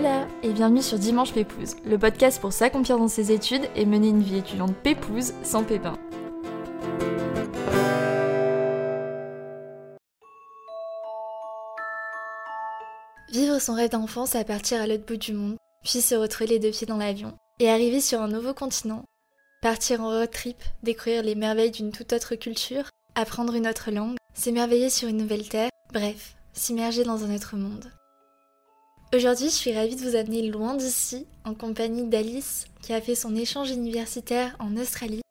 Hola et bienvenue sur Dimanche Pépouze, le podcast pour s'accomplir dans ses études et mener une vie étudiante pépouze sans pépin. Vivre son rêve d'enfance à partir à l'autre bout du monde, puis se retrouver les deux pieds dans l'avion et arriver sur un nouveau continent, partir en road trip, découvrir les merveilles d'une toute autre culture, apprendre une autre langue, s'émerveiller sur une nouvelle terre, bref, s'immerger dans un autre monde. Aujourd'hui, je suis ravie de vous amener loin d'ici, en compagnie d'Alice, qui a fait son échange universitaire en Australie,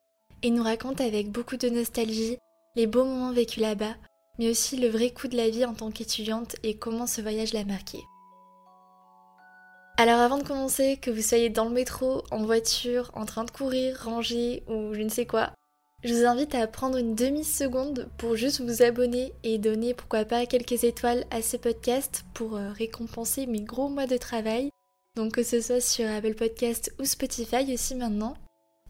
et nous raconte avec beaucoup de nostalgie les beaux moments vécus là-bas, mais aussi le vrai coup de la vie en tant qu'étudiante et comment ce voyage l'a marqué. Alors avant de commencer, que vous soyez dans le métro, en voiture, en train de courir, ranger ou je ne sais quoi, je vous invite à prendre une demi-seconde pour juste vous abonner et donner pourquoi pas quelques étoiles à ce podcast pour euh, récompenser mes gros mois de travail. Donc que ce soit sur Apple Podcast ou Spotify aussi maintenant.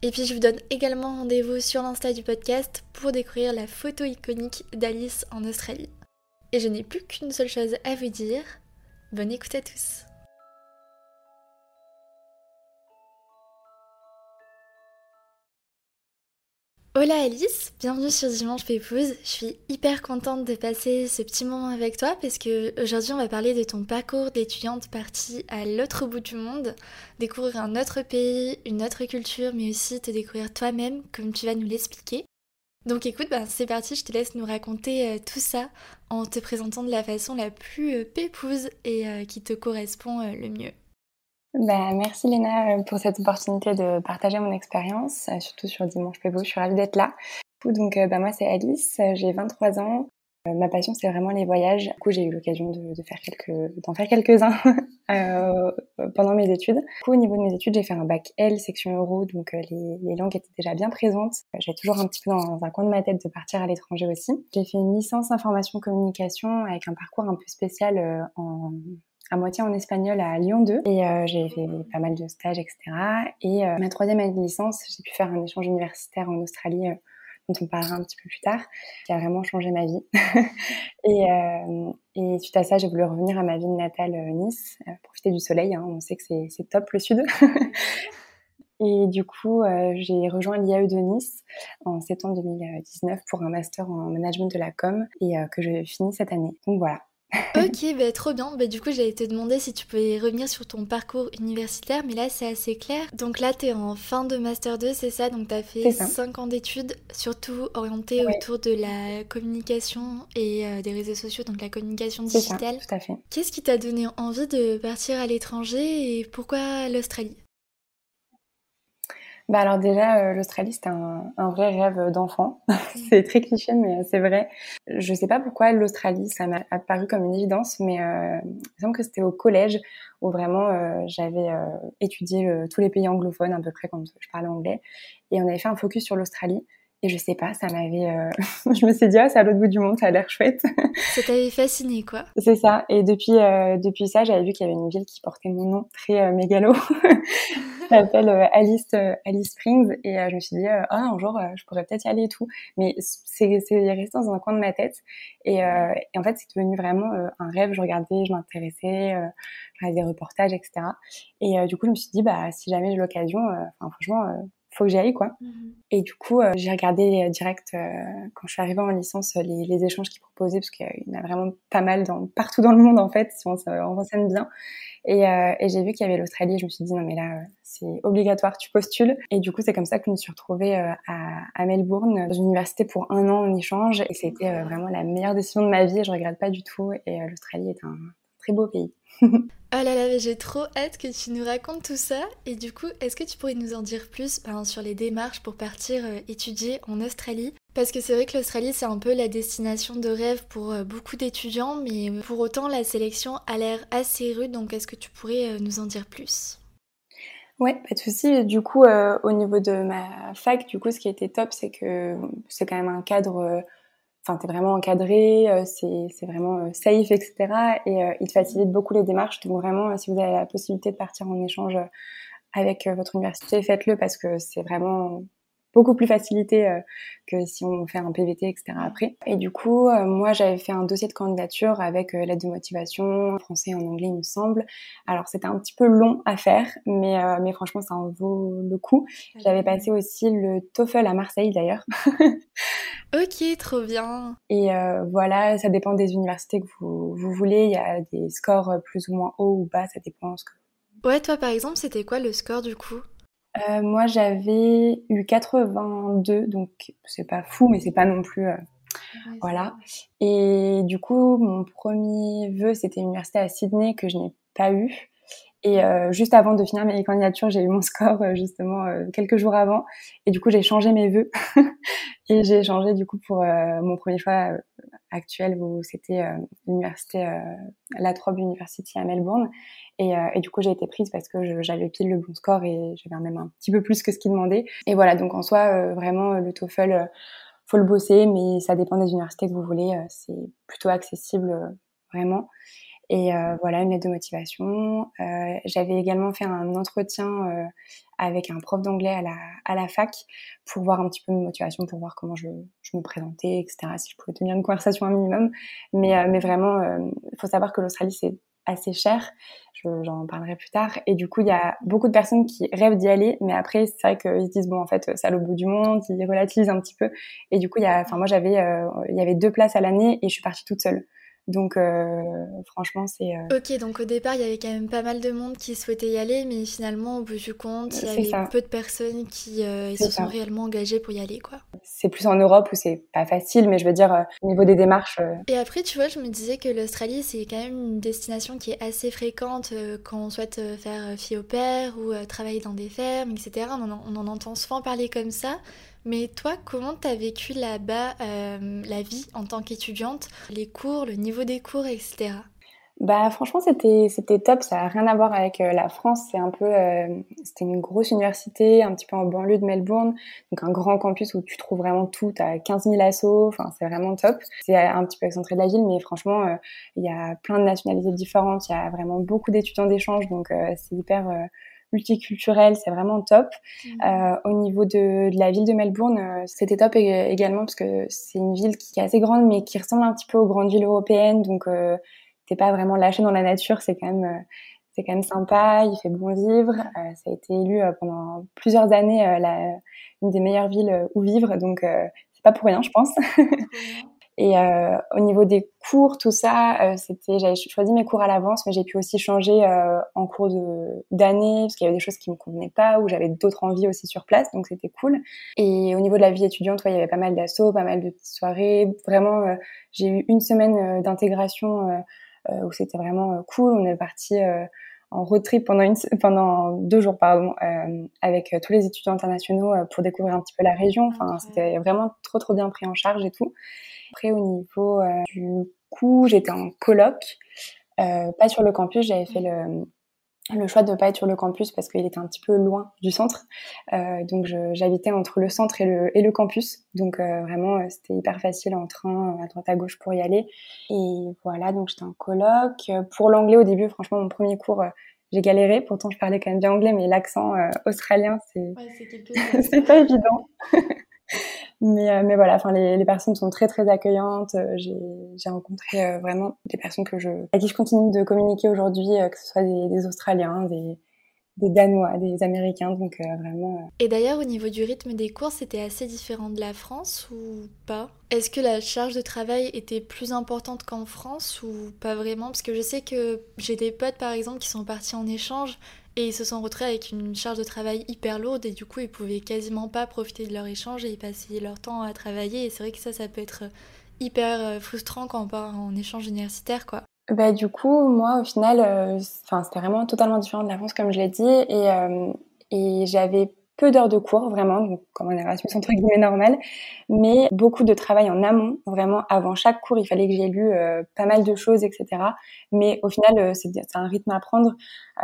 Et puis je vous donne également rendez-vous sur l'Insta du podcast pour découvrir la photo iconique d'Alice en Australie. Et je n'ai plus qu'une seule chose à vous dire. Bonne écoute à tous. Hola Alice, bienvenue sur Dimanche Pépouze. Je suis hyper contente de passer ce petit moment avec toi parce que aujourd'hui on va parler de ton parcours d'étudiante partie à l'autre bout du monde, découvrir un autre pays, une autre culture, mais aussi te découvrir toi-même comme tu vas nous l'expliquer. Donc écoute, bah, c'est parti, je te laisse nous raconter euh, tout ça en te présentant de la façon la plus euh, pépouse et euh, qui te correspond le mieux. Bah, merci Léna euh, pour cette opportunité de partager mon expérience, euh, surtout sur Dimanche Pébo. Je suis ravie d'être là. Donc, euh, bah, moi, c'est Alice, j'ai 23 ans. ma passion, c'est vraiment les voyages. Du coup, j'ai eu l'occasion de, de, faire quelques, d'en faire quelques-uns euh, pendant mes études. Du coup, au niveau de mes études, j'ai fait un bac L, section euro, donc les, langues étaient déjà bien présentes. J'ai toujours un petit peu dans un coin de ma tête de partir à l'étranger aussi. J'ai fait une licence information communication avec un parcours un peu spécial en à moitié en espagnol à Lyon 2 et euh, j'ai fait pas mal de stages, etc. Et euh, ma troisième année de licence, j'ai pu faire un échange universitaire en Australie euh, dont on parlera un petit peu plus tard, qui a vraiment changé ma vie. et, et, suite à ça, j'ai voulu revenir à ma ville natale Nice, profiter du soleil. Hein, on sait que c'est top le sud. Et du coup, euh, j'ai rejoint l'IAE de Nice en septembre 2019 pour un master en management de la com et euh, que je finis cette année. Donc voilà, ok, bah, trop bien. Bah, du coup, j'allais te demander si tu pouvais revenir sur ton parcours universitaire, mais là, c'est assez clair. Donc là, tu es en fin de Master 2, c'est ça? Donc tu as fait 5 ans d'études, surtout orientées autour de la communication et euh, des réseaux sociaux, donc la communication digitale. tout à fait. Qu'est-ce qui t'a donné envie de partir à l'étranger et pourquoi l'Australie? Bah alors déjà, euh, l'Australie, c'était un, vrai rêve d'enfant. c'est très cliché, mais euh, c'est vrai. Je sais pas pourquoi l'Australie, ça m'a apparu comme une évidence, mais euh, il semble que c'était au collège où vraiment euh, j'avais étudié tous les pays anglophones à peu près quand je parlais anglais, et on avait fait un focus sur l'Australie. Et je sais pas, ça m'avait. Euh... je me suis dit, ah, c'est à l'autre bout du monde, ça a l'air chouette. ça t'avait fasciné, quoi. C'est ça. Et depuis, euh, depuis ça, j'avais vu qu'il y avait une ville qui portait mon nom, très euh, mégalo. ça s'appelle euh, Alice, Alice Springs. Et je me suis dit, ah, un jour, je pourrais peut-être y aller et tout. Mais c'est resté dans un coin de ma tête. Et, et en fait, c'est devenu vraiment un rêve. Je regardais, je m'intéressais, je regardais des reportages, etc. Et du coup, je me suis dit, bah, si jamais j'ai l'occasion, enfin, franchement, faut que j'y aille quoi. Mhm. Et du coup, euh, j'ai regardé euh, direct euh, quand je suis arrivée en licence les, les échanges qu'ils proposaient parce qu'il y en a vraiment pas mal dans partout dans le monde en fait si on, on renseigne bien. Et, et j'ai vu qu'il y avait l'Australie. Je me suis dit non mais là c'est obligatoire, tu postules. Et du coup, c'est comme ça que je me suis retrouvée à, à Melbourne dans une université pour un an en échange et c'était vraiment la meilleure décision de ma vie. Je regrette pas du tout. Et l'Australie est un très beau pays. Oh là là, j'ai trop hâte que tu nous racontes tout ça. Et du coup, est-ce que tu pourrais nous en dire plus ben, sur les démarches pour partir euh, étudier en Australie? Parce que c'est vrai que l'Australie, c'est un peu la destination de rêve pour euh, beaucoup d'étudiants, mais pour autant, la sélection a l'air assez rude. Donc, est-ce que tu pourrais euh, nous en dire plus? Ouais, pas de souci. Du coup, au niveau de ma fac, du coup, ce qui était top, c'est que c'est quand même un cadre t'es vraiment encadré, euh, c'est vraiment euh, safe, etc. Et euh, il te facilite beaucoup les démarches. Donc vraiment, si vous avez la possibilité de partir en échange avec votre université, faites-le parce que c'est vraiment beaucoup plus facilité euh, que si on fait un PVT, etc. après. Et du coup, euh, moi, j'avais fait un dossier de candidature avec euh, l'aide de motivation, en français et en anglais, il me semble. Alors, c'était un petit peu long à faire, mais, mais franchement, ça en vaut le coup. J'avais passé aussi le TOEFL à Marseille, d'ailleurs. ok, trop bien. Et voilà, ça dépend des universités que vous, vous voulez. Il y a des scores plus ou moins hauts ou bas, ça dépend ce que... Ouais, toi, par exemple, c'était quoi le score, du coup? Euh, moi, j'avais eu 82, donc c'est pas fou, mais c'est pas non plus. Euh, voilà. Et du coup, mon premier vœu, c'était l'université à Sydney que je n'ai pas eu. Et euh, juste avant de finir mes candidatures, j'ai eu mon score euh, justement euh, quelques jours avant. Et du coup, j'ai changé mes vœux. et j'ai changé du coup pour mon premier choix actuel où c'était l'université, la Trobe University à Melbourne. Et, et du coup, j'ai été prise parce que j'avais pile le bon score et j'avais même un petit peu plus que ce qu'il demandait. Et voilà, donc en soi, vraiment, le TOEFL, faut le bosser, mais ça dépend des universités que vous voulez. c'est plutôt accessible, vraiment. Et euh, voilà, une lettre de motivation. Euh, j'avais également fait un entretien euh, avec un prof d'anglais à la, à la fac pour voir un petit peu mes motivations, pour voir comment je, je me présentais, etc., si je pouvais tenir une conversation un minimum. Mais, mais vraiment, il faut savoir que l'Australie, c'est assez cher. J'en parlerai plus tard. Et du coup, il y a beaucoup de personnes qui rêvent d'y aller, mais après, c'est vrai qu'ils se disent bon, en fait, c'est à l'au bout du monde. Ils relativisent un petit peu. Et du coup, il y a, enfin, moi, j'avais, il y avait deux places à l'année et je suis partie toute seule. Donc euh, franchement, c'est... Euh, ok, donc au départ, il y avait quand même pas mal de monde qui souhaitait y aller, mais finalement, au bout du compte, il y avait peu de personnes qui euh, se sont réellement engagées pour y aller, quoi. C'est plus en Europe où c'est pas facile, mais je veux dire, au niveau des démarches... Et après, tu vois, je me disais que l'Australie, c'est quand même une destination qui est assez fréquente quand on souhaite faire fille au père ou travailler dans des fermes, etc. On en, on en entend souvent parler comme ça. Mais toi, comment t'as vécu là-bas euh, la vie en tant qu'étudiante, les cours, le niveau des cours, etc. Bah franchement c'était c'était top, ça a rien à voir avec euh, la France, c'est un peu euh, c'était une grosse université un petit peu en banlieue de Melbourne, donc un grand campus où tu trouves vraiment tout, t'as 15 000 assos, enfin c'est vraiment top. C'est un petit peu excentré de la ville mais franchement il y a plein de nationalités différentes, il y a vraiment beaucoup d'étudiants d'échange. Donc c'est hyper multiculturel, c'est vraiment top. Mmh. Euh, au niveau de, de, la ville de Melbourne, euh, c'était top également parce que c'est une ville qui est assez grande mais qui ressemble un petit peu aux grandes villes européennes, donc euh, t'es pas vraiment lâché dans la nature, c'est quand même euh, c'est quand même sympa, il fait bon vivre. Euh, ça a été élu pendant plusieurs années la, une des meilleures villes où vivre, donc c'est pas pour rien, je pense. Et euh, au niveau des cours, tout ça, euh, c'était, j'avais choisi mes cours à l'avance, mais j'ai pu aussi changer euh, en cours de, d'année parce qu'il y avait des choses qui me convenaient pas ou j'avais d'autres envies aussi sur place, donc c'était cool. Et au niveau de la vie étudiante, ouais, il y avait pas mal d'assauts, pas mal de petites soirées. Vraiment, euh, j'ai eu une semaine euh, d'intégration où c'était vraiment cool. On est parti en road trip pendant, une, pendant deux jours pardon, euh, avec tous les étudiants internationaux pour découvrir un petit peu la région. Enfin, c'était vraiment trop trop bien pris en charge et tout. Après, au niveau euh, du coup, j'étais en coloc, euh, pas sur le campus. J'avais fait le, le choix de ne pas être sur le campus parce qu'il était un petit peu loin du centre. Euh, donc j'habitais entre le centre et le, et le campus. Donc euh, vraiment, euh, c'était hyper facile en train, à droite à gauche pour y aller. Et voilà, donc j'étais en coloc. Pour l'anglais au début, franchement, mon premier cours, j'ai galéré. Pourtant, je parlais quand même bien anglais, mais l'accent australien, c'est ouais, c'est pas évident. Mais, euh, mais voilà, enfin, les, les, personnes sont très très accueillantes. Euh, j'ai rencontré euh, vraiment des personnes que je, à qui je continue de communiquer aujourd'hui, que ce soit des, Australiens, des, des Danois, des Américains, donc vraiment. Et d'ailleurs, au niveau du rythme des cours, c'était assez différent de la France ou pas? Est-ce que la charge de travail était plus importante qu'en France ou pas vraiment? Parce que je sais que j'ai des potes, par exemple, qui sont partis en échange et ils se sont retrouvés avec une charge de travail hyper lourde et du coup ils pouvaient quasiment pas profiter de leur échange et ils passaient leur temps à travailler et c'est vrai que ça ça peut être hyper euh, frustrant quand on part en échange universitaire quoi. Bah du coup moi au final euh, c'était vraiment totalement différent de la France comme je l'ai dit et, euh, et j'avais peu d'heures de cours, vraiment, donc comme un Erasmus entre guillemets normal, mais beaucoup de travail en amont, vraiment avant chaque cours, il fallait que j'ai lu euh, pas mal de choses, etc. Mais au final, euh, c'est un rythme à prendre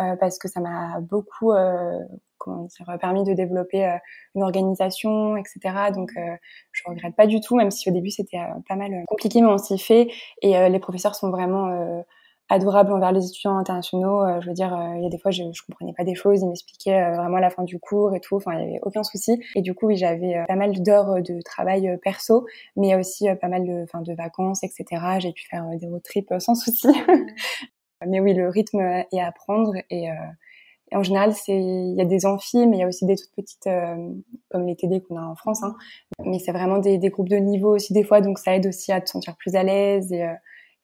euh, parce que ça m'a beaucoup comment dire, permis de développer une organisation, etc. Donc je regrette pas du tout, même si au début c'était pas mal compliqué, mais on s'y fait et les professeurs sont vraiment adorable envers les étudiants internationaux. Euh, je veux dire, il y a des fois, je, je comprenais pas des choses, ils m'expliquaient vraiment la fin du cours et tout. Enfin, il y avait aucun souci. Et du coup, oui, j'avais pas mal d'heures de travail perso, mais aussi pas mal de, enfin, de vacances, etc. J'ai pu faire des road trips sans souci. mais oui, le rythme est à prendre et en général, c'est il y a des amphis, mais il y a aussi des toutes petites, euh, comme les TD qu'on a en France. Hein. Mais c'est vraiment des, des, groupes de niveau aussi des fois, donc ça aide aussi à te sentir plus à l'aise. Et, euh,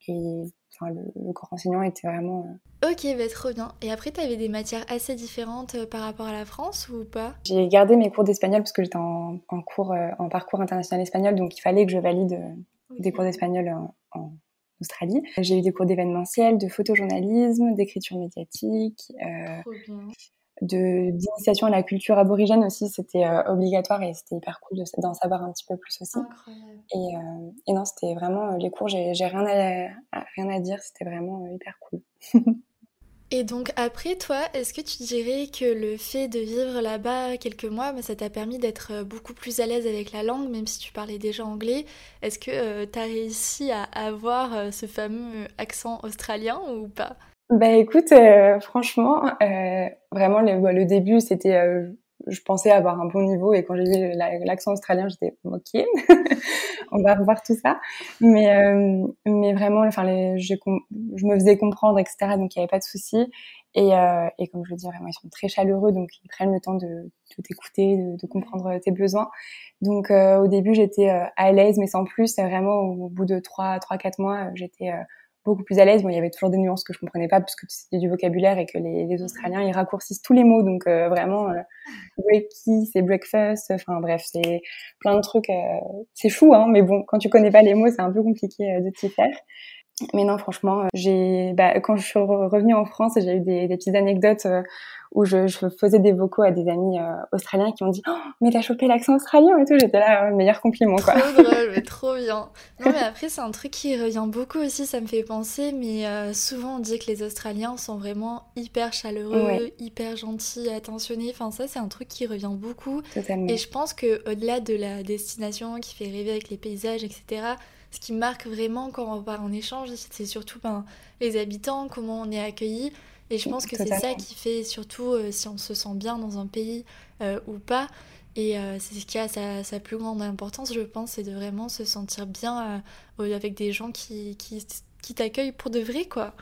et enfin, le, le, corps enseignant était vraiment... Euh, ok, bah, trop bien. Et après, tu avais des matières assez différentes par rapport à la France ou pas? J'ai gardé mes cours d'espagnol parce que j'étais en, en, cours, en parcours international espagnol, donc il fallait que je valide des cours d'espagnol en, en Australie. J'ai eu des cours d'événementiel, de photojournalisme, d'écriture médiatique, euh, d'initiation à la culture aborigène aussi. C'était euh, obligatoire et c'était hyper cool d'en savoir un petit peu plus aussi. Et, euh, et, non, c'était vraiment les cours. J'ai rien à, rien à dire. C'était vraiment hyper cool. Et donc après, toi, est-ce que tu dirais que le fait de vivre là-bas quelques mois, bah, ça t'a permis d'être euh, beaucoup plus à l'aise avec la langue, même si tu parlais déjà anglais? Est-ce que euh, tu as réussi à avoir euh, ce fameux accent australien ou pas? Bah écoute, franchement, vraiment le, bah, le, début, c'était je pensais avoir un bon niveau et quand j'ai vu l'accent australien, j'étais ok, on va revoir tout ça. Mais euh, mais vraiment, enfin, je, je, me faisais comprendre, etc. Donc il n'y avait pas de souci. Et, euh, et comme je le dis, vraiment, ils sont très chaleureux, donc ils prennent le temps de tout écouter, de, de comprendre tes besoins. Donc euh, au début, j'étais euh, à l'aise, mais sans plus. Vraiment, au bout de trois, trois, quatre mois, j'étais euh, beaucoup plus à l'aise. Bon, il y avait toujours des nuances que je comprenais pas puisque c'était du vocabulaire et que les, les, Australiens ils raccourcissent tous les mots. Donc euh, vraiment, euh, breaky, c'est breakfast. Enfin bref, c'est plein de trucs. Euh, c'est fou, hein. Mais bon, quand tu connais pas les mots, c'est un peu compliqué euh, de t'y faire. Mais non, franchement, j'ai, bah, quand je suis revenue en France, j'ai eu des, des petites anecdotes où je, je, faisais des vocaux à des amis euh, australiens qui ont dit oh, mais t'as chopé l'accent australien et tout. J'étais là euh, meilleur compliment quoi. Trop drôle mais trop bien. Non mais après c'est un truc qui revient beaucoup aussi ça me fait penser mais euh, souvent on dit que les australiens sont vraiment hyper chaleureux hyper gentils attentionnés. Enfin ça c'est un truc qui revient beaucoup. Totalement. et je pense que au-delà de la destination qui fait rêver avec les paysages etc ce qui marque vraiment quand on part en échange c'est surtout ben, les habitants comment on est accueillis et je pense que c'est ça qui fait surtout euh, si on se sent bien dans un pays euh, ou pas. Et euh, c'est ce qui a sa, sa, plus grande importance, je pense, c'est de vraiment se sentir bien avec des gens qui, qui, qui t'accueillent pour de vrai, quoi.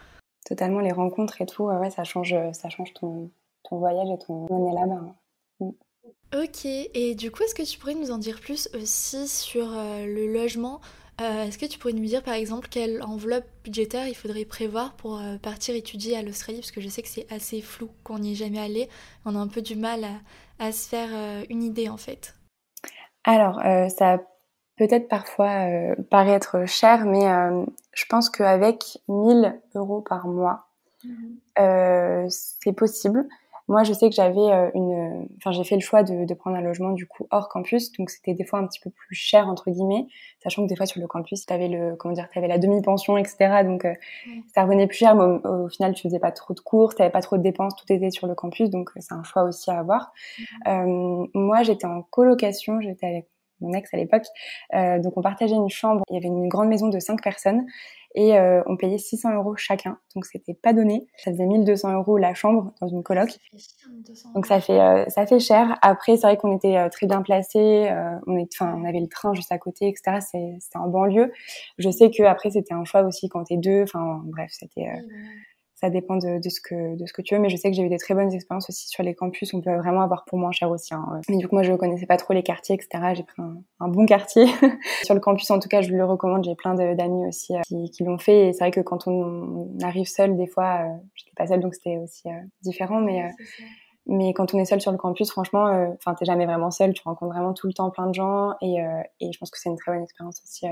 Totalement, les rencontres et tout, ouais, ça change, ça change ton, ton voyage et ton année là-bas. Hein. Mm. Ok, et du coup, est-ce que tu pourrais nous en dire plus aussi sur le logement? Euh, est-ce que tu pourrais nous dire par exemple quelle enveloppe budgétaire il faudrait prévoir pour euh, partir étudier à l'Australie? Parce que je sais que c'est assez flou qu'on n'y est jamais allé. On a un peu du mal à, se faire euh, une idée en fait. Alors, ça peut-être parfois paraître cher, mais je pense qu'avec 1000 euros par mois, mmh c'est possible. Moi, je sais que j'avais euh, une, enfin, j'ai fait le choix de, de, prendre un logement du coup hors campus, donc c'était des fois un petit peu plus cher entre guillemets, sachant que des fois sur le campus, tu avais le, comment dire, avais la demi-pension, etc. Donc euh, ça revenait plus cher, mais au, final, tu faisais pas trop de cours, t'avais pas trop de dépenses, tout était sur le campus, donc c'est un choix aussi à avoir. Euh, moi, j'étais en colocation, j'étais avec mon ex à l'époque, donc on partageait une chambre. Il y avait une grande maison de cinq personnes et euh, on payait 600 euros chacun, donc c'était pas donné. Ça faisait 1200 euros la chambre dans une coloc. Donc ça fait euh, ça fait cher. Après c'est vrai qu'on était euh, très bien placés, euh, on est, enfin on avait le train juste à côté, etc. C'était en banlieue. Je sais que après c'était un choix aussi quand t'es deux. Enfin bref c'était ça dépend de, de, ce que de ce que tu veux mais je sais que j'ai eu des très bonnes expériences aussi sur les campus. On peut vraiment avoir pour moins cher aussi hein. mais du coup moi je connaissais pas trop les quartiers etc j'ai pris un, un, bon quartier. Sur le campus en tout cas je le recommande. J'ai plein d'amis aussi euh, qui, qui l'ont fait. Et c'est vrai que quand on, arrive seul des fois euh, j'étais pas seule donc c'était aussi euh, différent. Mais mais quand on est seul sur le campus, franchement, enfin, t'es jamais vraiment seul. Tu rencontres vraiment tout le temps plein de gens, et, et je pense que c'est une très bonne expérience aussi.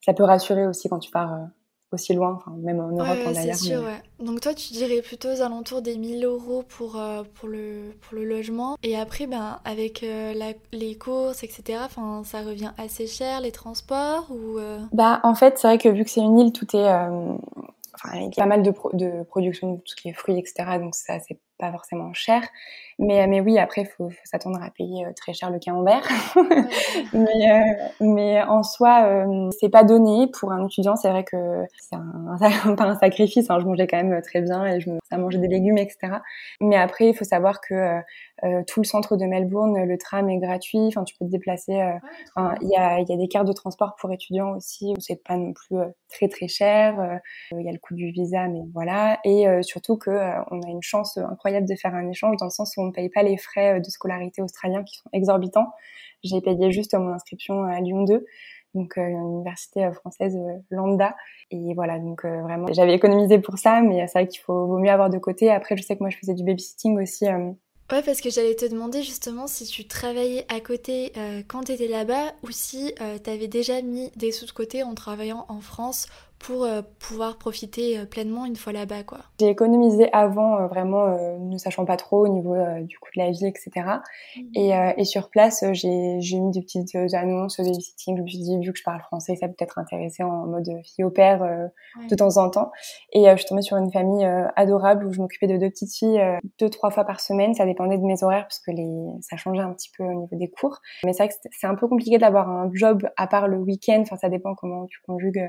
ça peut rassurer aussi quand tu pars aussi loin, enfin, même en Europe ouais, en d'ailleurs. Sûr, ouais. Donc toi, tu dirais plutôt aux alentours des 1000 euros pour, euh, pour, le, pour le logement. Et après, ben, avec euh, la, les courses, etc., ça revient assez cher, les transports ou euh? Bah, en fait, c'est vrai que vu que c'est une île, tout est... Enfin, il y a pas mal de, de production de tout ce qui est fruits, etc. Donc ça, c'est pas forcément cher. Mais, mais oui, après, il faut, faut s'attendre à payer très cher le camembert. mais, mais en soi, c'est pas donné. Pour un étudiant, c'est vrai que c'est un, pas un sacrifice. Hein. Je mangeais quand même très bien et je me, ça mangeait des légumes, etc. Mais après, il faut savoir que euh, tout le centre de Melbourne, le tram est gratuit. Enfin, tu peux te déplacer. Euh, il y, a, y, a, des cartes de transport pour étudiants aussi où c'est pas non plus euh, très très cher. Il y a le coût du visa, mais voilà. Et surtout que on a une chance incroyable de faire un échange dans le sens où on ne paye pas les frais de scolarité australiens qui sont exorbitants. J'ai payé juste mon inscription à Lyon 2 donc une université française lambda. Et voilà, donc vraiment, j'avais économisé pour ça, mais c'est vrai qu'il vaut mieux avoir de côté. Après, je sais que moi, je faisais du babysitting aussi Ouais, parce que j'allais te demander justement si tu travaillais à côté euh, quand tu étais là-bas ou si euh, tu avais déjà mis des sous de côté en travaillant en France pour euh, pouvoir profiter euh, pleinement une fois là-bas, quoi. J'ai économisé avant, euh, vraiment, ne sachant pas trop au niveau du coût de la vie, etc. Mmh. Et, et, sur place, j'ai mis des petites annonces au babysitting. Je me suis dit, vu que je parle français, ça peut être intéressé en mode fille au père de temps en temps. Et je suis tombée sur une famille adorable où je m'occupais de deux petites filles deux, trois fois par semaine. Ça dépendait de mes horaires parce que les, ça changeait un petit peu au niveau des cours. Mais c'est vrai que c'est un peu compliqué d'avoir un job à part le week-end. Enfin, ça dépend comment tu conjugues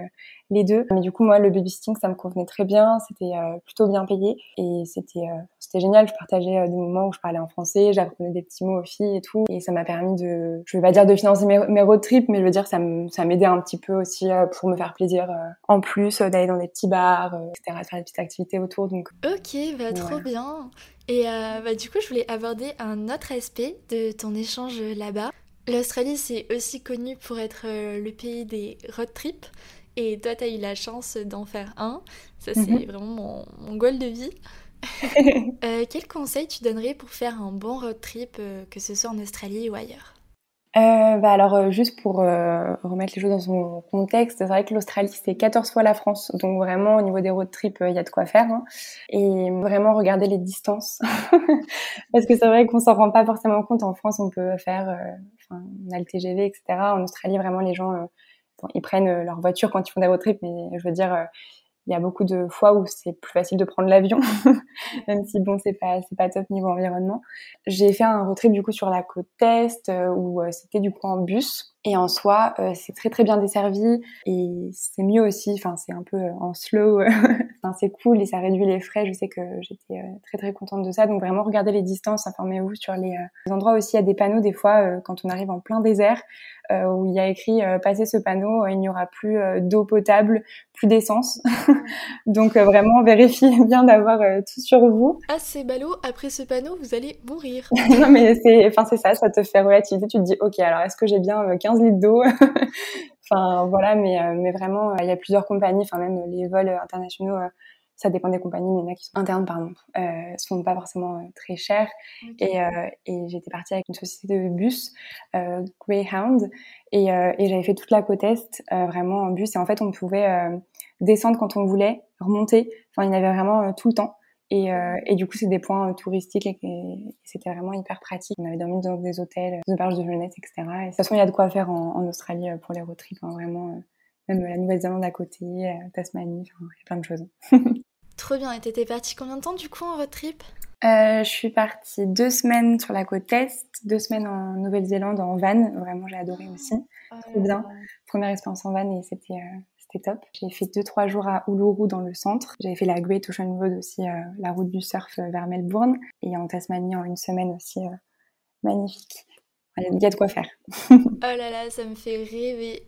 les deux. Mais du coup, moi, le babysitting, ça me convenait très bien. C'était euh, plutôt bien payé et c'était euh, c'était génial. Je partageais euh, des moments où je parlais en français, j'apprenais des petits mots aux filles et tout. Et ça m'a permis de, je vais pas dire de financer mes, mes road trips, mais je veux dire ça ça m'aidait un petit peu aussi pour me faire plaisir. en plus d'aller dans des petits bars, etc., faire des petites activités autour. Donc. Ok, bah trop bien. Et bah, du coup, je voulais aborder un autre aspect de ton échange là-bas. L'Australie, c'est aussi connu pour être le pays des road trips. Et toi, tu as eu la chance d'en faire un. Ça, c'est mhm. vraiment mon, goal de vie. euh, quel conseil tu donnerais pour faire un bon road trip, euh, que ce soit en Australie ou ailleurs? Euh, bah alors euh, juste pour remettre les choses dans son contexte, c'est vrai que l'Australie c'est 14 fois la France, donc vraiment au niveau des road trips il y a de quoi faire hein. et vraiment regarder les distances parce que c'est vrai qu'on s'en rend pas forcément compte en France on peut faire, enfin on a le TGV etc. En Australie vraiment les gens ils prennent euh, leur voiture quand ils font des road trips, mais je veux dire, euh, il y a beaucoup de fois où c'est plus facile de prendre l'avion, même si bon, c'est pas c'est pas top niveau environnement. J'ai fait un road trip du coup sur la côte est euh, où c'était du coup en bus et en soi, euh, c'est très très bien desservi et c'est mieux aussi. Enfin, c'est un peu euh, en slow. enfin, c'est cool et ça réduit les frais. Je sais que j'étais euh, très très contente de ça. Donc vraiment, regardez les distances, informez-vous sur les, endroits aussi. Il y a des panneaux des fois quand on arrive en plein désert où il y a écrit passez ce panneau, il n'y aura plus d'eau potable, plus d'essence. Donc vraiment, vérifiez bien d'avoir tout sur vous. Ah, c'est ballot. Après ce panneau, vous allez mourir. non mais c'est, enfin c'est ça. Ça te fait relativiser. Tu te dis ok, alors est-ce que j'ai bien 15 litres d'eau. enfin voilà, mais, euh, mais vraiment, euh, il y a plusieurs compagnies, enfin même les vols internationaux, euh, ça dépend des compagnies, mais il y en a qui sont internes, pardon, euh, sont pas forcément très chers. Et, et j'étais partie avec une société de bus, Greyhound, et, et j'avais fait toute la côte est, vraiment en bus. Et en fait, on pouvait descendre quand on voulait, remonter. Enfin, il y en avait vraiment tout le temps. Et, euh, et, du coup, c'est des points euh, touristiques et, c'était vraiment hyper pratique. On avait dormi dans des hôtels, des auberges de jeunesse, etc. Et de toute façon, il y a de quoi faire en, en Australie euh, pour les road trips, hein, vraiment. Même la Nouvelle-Zélande à côté, Tasmanie, il y a plein de choses. Trop bien. Et t'étais partie combien de temps du coup en road trip? Euh, je suis partie deux semaines sur la côte est, deux semaines en Nouvelle-Zélande en van. Vraiment, j'ai adoré aussi. Trop bien. Première expérience en van et c'était c'était top. J'ai fait deux trois jours à Uluru dans le centre. J'avais fait la Great Ocean Road aussi, euh, la route du surf euh, vers Melbourne, et en Tasmanie en une semaine aussi, euh, magnifique. Il y a de quoi faire. oh là là, ça me fait rêver.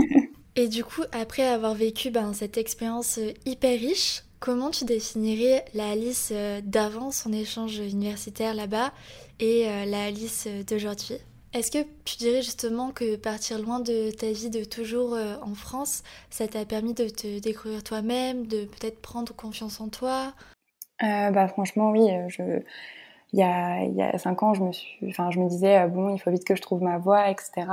et du coup, après avoir vécu ben, cette expérience hyper riche, comment tu définirais la Alice d'avant son échange universitaire là-bas et la Alice d'aujourd'hui? Est-ce que tu dirais justement que partir loin de ta vie de toujours euh, en France, ça t'a permis de te découvrir toi-même, de peut-être prendre confiance en toi? Euh, Bah franchement oui, euh, il, y a, il cinq ans, je me, je me disais, bon, il faut vite que je trouve ma voie, etc.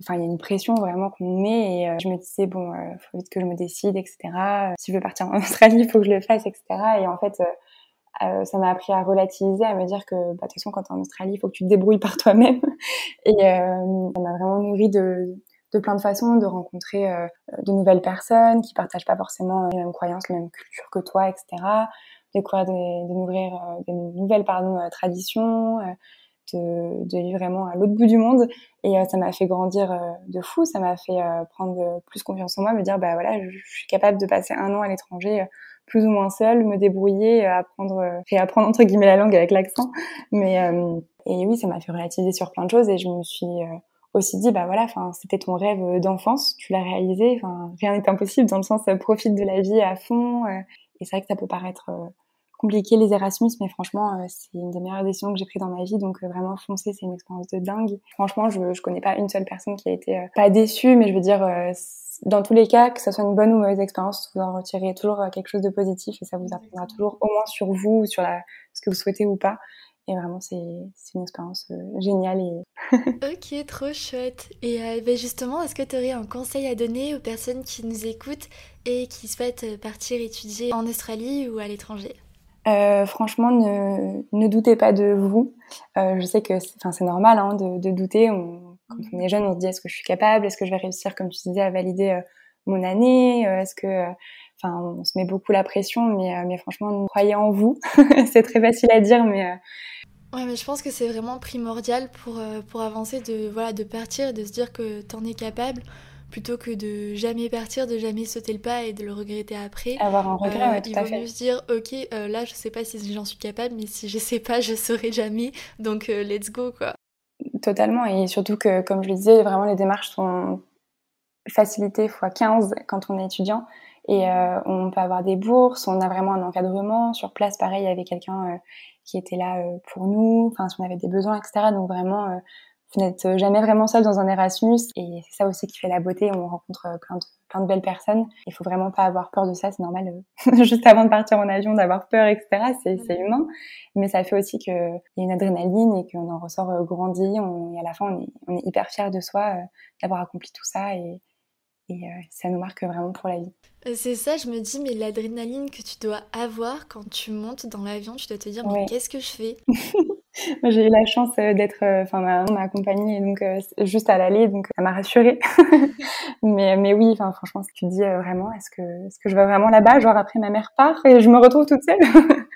Enfin, il y a une pression vraiment qu'on met et je me disais, bon, il faut vite que je me décide, etc. Si je veux partir en Australie, il faut que je le fasse, etc. Et en fait euh, ça m'a appris à relativiser, à me dire que bah, de toute façon, quand tu es en Australie, il faut que tu te débrouilles par toi-même. Et euh, ça m'a vraiment nourri de, de plein de façons, de rencontrer euh, de nouvelles personnes qui partagent pas forcément les mêmes croyances, les mêmes cultures que toi, etc. découvrir des, des, des nouvelles pardon, traditions, de, vivre vraiment à l'autre bout du monde. Et ça m'a fait grandir de fou, ça m'a fait prendre plus confiance en moi, me dire, bah voilà, je, suis capable de passer un an à l'étranger plus ou moins seule, me débrouiller, apprendre, et apprendre entre guillemets la langue avec l'accent. Mais et oui, ça m'a fait relativiser sur plein de choses et je me suis aussi dit bah voilà enfin c'était ton rêve euh, d'enfance tu l'as réalisé enfin rien n'est impossible dans le sens euh, profite de la vie à fond euh. et c'est vrai que ça peut paraître compliqué les Erasmus mais franchement c'est une des meilleures décisions que j'ai prises dans ma vie donc vraiment foncer c'est une expérience de dingue franchement je je connais pas une seule personne qui a été pas déçue mais je veux dire dans tous les cas que ce soit une bonne ou mauvaise expérience vous en retirez toujours quelque chose de positif et ça vous apprendra toujours au moins sur vous sur la ce que vous souhaitez ou pas et vraiment, c'est une expérience euh, géniale. Et... ok, trop chouette. Et euh, ben justement, est-ce que tu aurais un conseil à donner aux personnes qui nous écoutent et qui souhaitent euh, partir étudier en Australie ou à l'étranger? Franchement, ne, ne, doutez pas de vous. je sais que c'est normal hein, de, douter. On, quand on est jeune, on se dit est-ce que je suis capable? Est-ce que je vais réussir, comme tu disais, à valider mon année? Est-ce que enfin, on se met beaucoup la pression, mais, mais franchement, croyez en vous. c'est très facile à dire, mais mais je pense que c'est vraiment primordial pour, euh, pour avancer, de, voilà, de partir de se dire que t'en es capable, plutôt que de jamais partir, de jamais sauter le pas et de le regretter après. Avoir un regret, euh, ouais, tout il à vaut mieux se dire, ok, euh, là je sais pas si j'en suis capable, mais si je sais pas, je saurai jamais, donc let's go, quoi. Totalement, et surtout que, comme je le disais, vraiment les démarches sont facilitées x 15 quand on est étudiant. Et on peut avoir des bourses, on a vraiment un encadrement. Sur place, pareil, il y avait quelqu'un qui était là euh, pour nous, enfin si on avait des besoins, etc. Donc vraiment, euh, vous n'êtes jamais vraiment seul dans un Erasmus et c'est ça aussi qui fait la beauté. On rencontre euh, plein de, plein de belles personnes. Il faut vraiment pas avoir peur de ça, c'est normal. juste avant de partir en avion, d'avoir peur, etc. C'est, c'est humain, mais ça fait aussi qu'il y a une adrénaline et qu'on en ressort grandi. On, et à la fin, on est, on est hyper fier de soi d'avoir accompli tout ça et, et ça nous marque vraiment pour la vie. Euh, c'est ça, je me dis, mais l'adrénaline que tu dois avoir quand tu montes dans l'avion, tu dois te dire, mais qu'est-ce que je fais? J'ai eu la chance euh, d'être, euh, enfin, ma maman m'a accompagnée donc juste à l'aller, donc ça m'a rassurée. mais, mais oui, enfin, franchement, que tu dis vraiment, est-ce que, est-ce que je vais vraiment là-bas Genre après ma mère part et je me retrouve toute seule?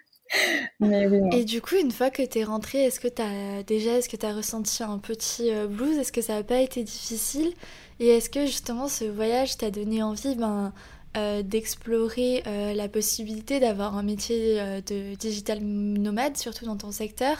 Mais oui, Et du coup, une fois que tu es rentrée, est-ce que tu as déjà, est-ce que tu as ressenti un petit blues? Est-ce que ça n'a pas été difficile? Et est-ce que justement ce voyage t'a donné envie ben, euh, d'explorer euh, la possibilité d'avoir un métier euh, de digital nomade, surtout dans ton secteur,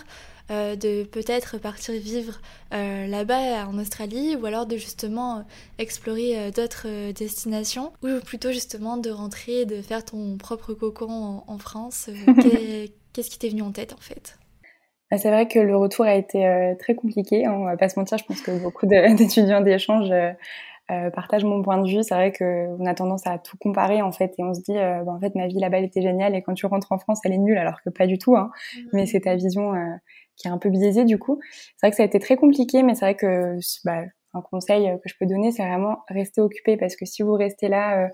de peut-être partir vivre là-bas en Australie, ou alors de justement explorer d'autres destinations, ou plutôt justement de rentrer, de faire ton propre cocon en, France. Qu'est-ce qui t'est venu en tête en fait? Bah, c'est vrai que le retour a été très compliqué. Hein, on va pas se mentir, je pense que beaucoup d'étudiants d'échange euh, partage mon point de vue. C'est vrai qu'on a tendance à tout comparer en fait et on se dit euh, bah, en fait ma vie là-bas elle était géniale et quand tu rentres en France elle est nulle alors que pas du tout. Hein. Mmh. Mais c'est ta vision euh, qui est un peu biaisée du coup. C'est vrai que ça a été très compliqué mais c'est vrai que bah, un conseil que je peux donner c'est vraiment rester occupé parce que si vous restez là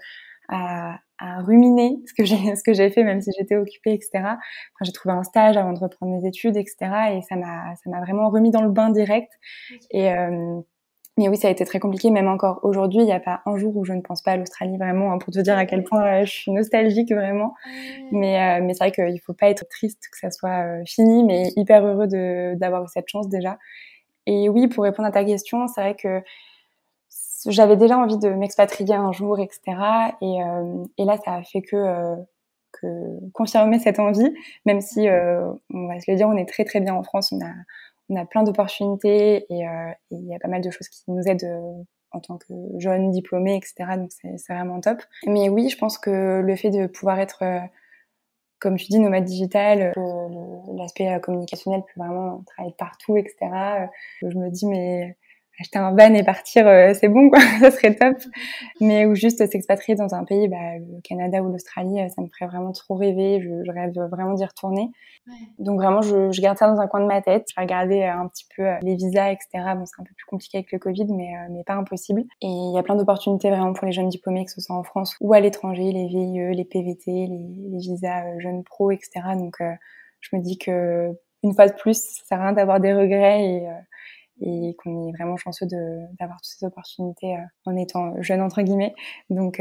à, à, ruminer ce que j'ai ce que j'ai fait même si j'étais occupée etc. Enfin, j'ai trouvé un stage avant de reprendre mes études etc. Et ça m'a ça m'a vraiment remis dans le bain direct et mais oui, ça a été très compliqué, même encore aujourd'hui. Il n'y a pas un jour où je ne pense pas à l'Australie, vraiment, hein, pour te dire à quel point euh, je suis nostalgique, vraiment. Mais, euh, mais c'est vrai qu'il ne faut pas être triste que ça soit euh, fini, mais hyper heureux d'avoir eu cette chance déjà. Et oui, pour répondre à ta question, c'est vrai que j'avais déjà envie de m'expatrier un jour, etc. Et, et là, ça a fait que, que confirmer cette envie, même si, on va se le dire, on est très très bien en France. On a on a plein d'opportunités euh, et il y a pas mal de choses qui nous aident euh, en tant que jeunes diplômés, etc. Donc c'est vraiment top. Mais oui, je pense que le fait de pouvoir être, euh, comme tu dis, nomade digital, l'aspect communicationnel peut vraiment travailler partout, etc. Je me dis, mais acheter un van et partir, euh, c'est bon quoi, ça serait top. Mais ou juste s'expatrier dans un pays, bah, le Canada ou l'Australie, euh, ça me ferait vraiment trop rêver. Je, je rêve vraiment d'y retourner. Ouais. Donc vraiment, je, je, garde ça dans un coin de ma tête. Je vais regarder euh, un petit peu les visas, etc. Bon, c'est un peu plus compliqué avec le Covid, mais, mais pas impossible. Et il y a plein d'opportunités vraiment pour les jeunes diplômés, que ce soit en France ou à l'étranger, les VIE, les PVT, les, les visas jeunes pro, etc. Donc je me dis que une fois de plus, ça sert à rien d'avoir des regrets et et qu'on est vraiment chanceux d'avoir toutes ces opportunités en étant jeune entre guillemets. Donc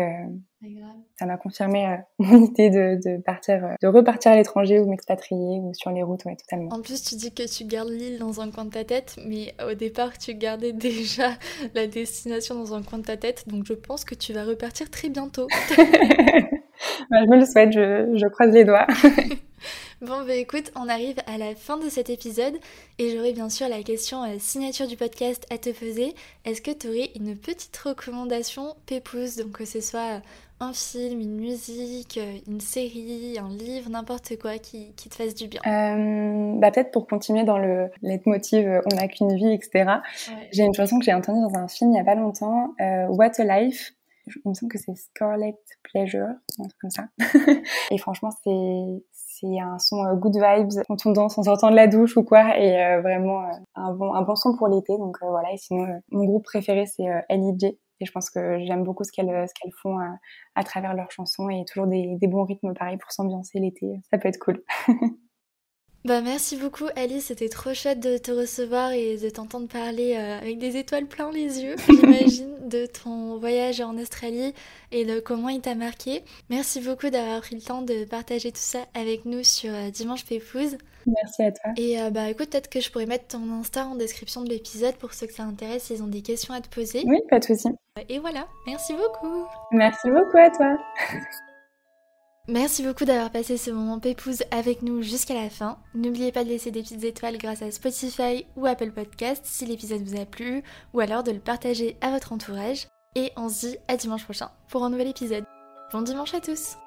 ça m'a confirmé mon idée de, de, partir, de repartir à l'étranger ou m'expatrier ou sur les routes, ouais, totalement. En plus, tu dis que tu gardes l'île dans un coin de ta tête, mais au départ, tu gardais déjà la destination dans un coin de ta tête, donc je pense que tu vas repartir très bientôt. Bah, je me le souhaite, je, je croise les doigts. Bon, bah écoute, on arrive à la fin de cet épisode et j'aurais bien sûr la question euh, signature du podcast à te poser. Est-ce que tu aurais une petite recommandation pépouze, donc que ce soit un film, une musique, euh, une série, un livre, n'importe quoi qui, qui, te fasse du bien euh, bah Peut-être pour continuer dans le leitmotiv On n'a qu'une vie, etc. J'ai une chanson que j'ai entendue dans un film il n'y a pas longtemps, What a Life il me semble que c'est Scarlet Pleasure, un truc comme ça. et franchement, c'est c'est un son euh, good vibes quand on danse en sortant de la douche ou quoi, et euh, vraiment euh, un bon un bon son pour l'été. Donc voilà. Et sinon, mon groupe préféré c'est L.I.J. Et je pense que j'aime beaucoup ce qu'elles font à travers leurs chansons et toujours des, des bons rythmes pareil pour s'ambiancer l'été. Ça peut être cool. Bah merci beaucoup Alice, c'était trop chouette de te recevoir et de t'entendre parler euh, avec des étoiles plein les yeux, j'imagine, de ton voyage en Australie et de comment il t'a marqué. Merci beaucoup d'avoir pris le temps de partager tout ça avec nous sur euh, Dimanche Pépouze. Merci à toi. Et euh, bah écoute, peut-être que je pourrais mettre ton Insta en description de l'épisode pour ceux que ça intéresse, ils ont des questions à te poser. Oui, pas de souci. Et voilà, merci beaucoup. Merci beaucoup à toi. Merci beaucoup d'avoir passé ce moment pépouze avec nous jusqu'à la fin. N'oubliez pas de laisser des petites étoiles grâce à Spotify ou Apple Podcast si l'épisode vous a plu, ou alors de le partager à votre entourage. Et on se dit à dimanche prochain pour un nouvel épisode. Bon dimanche à tous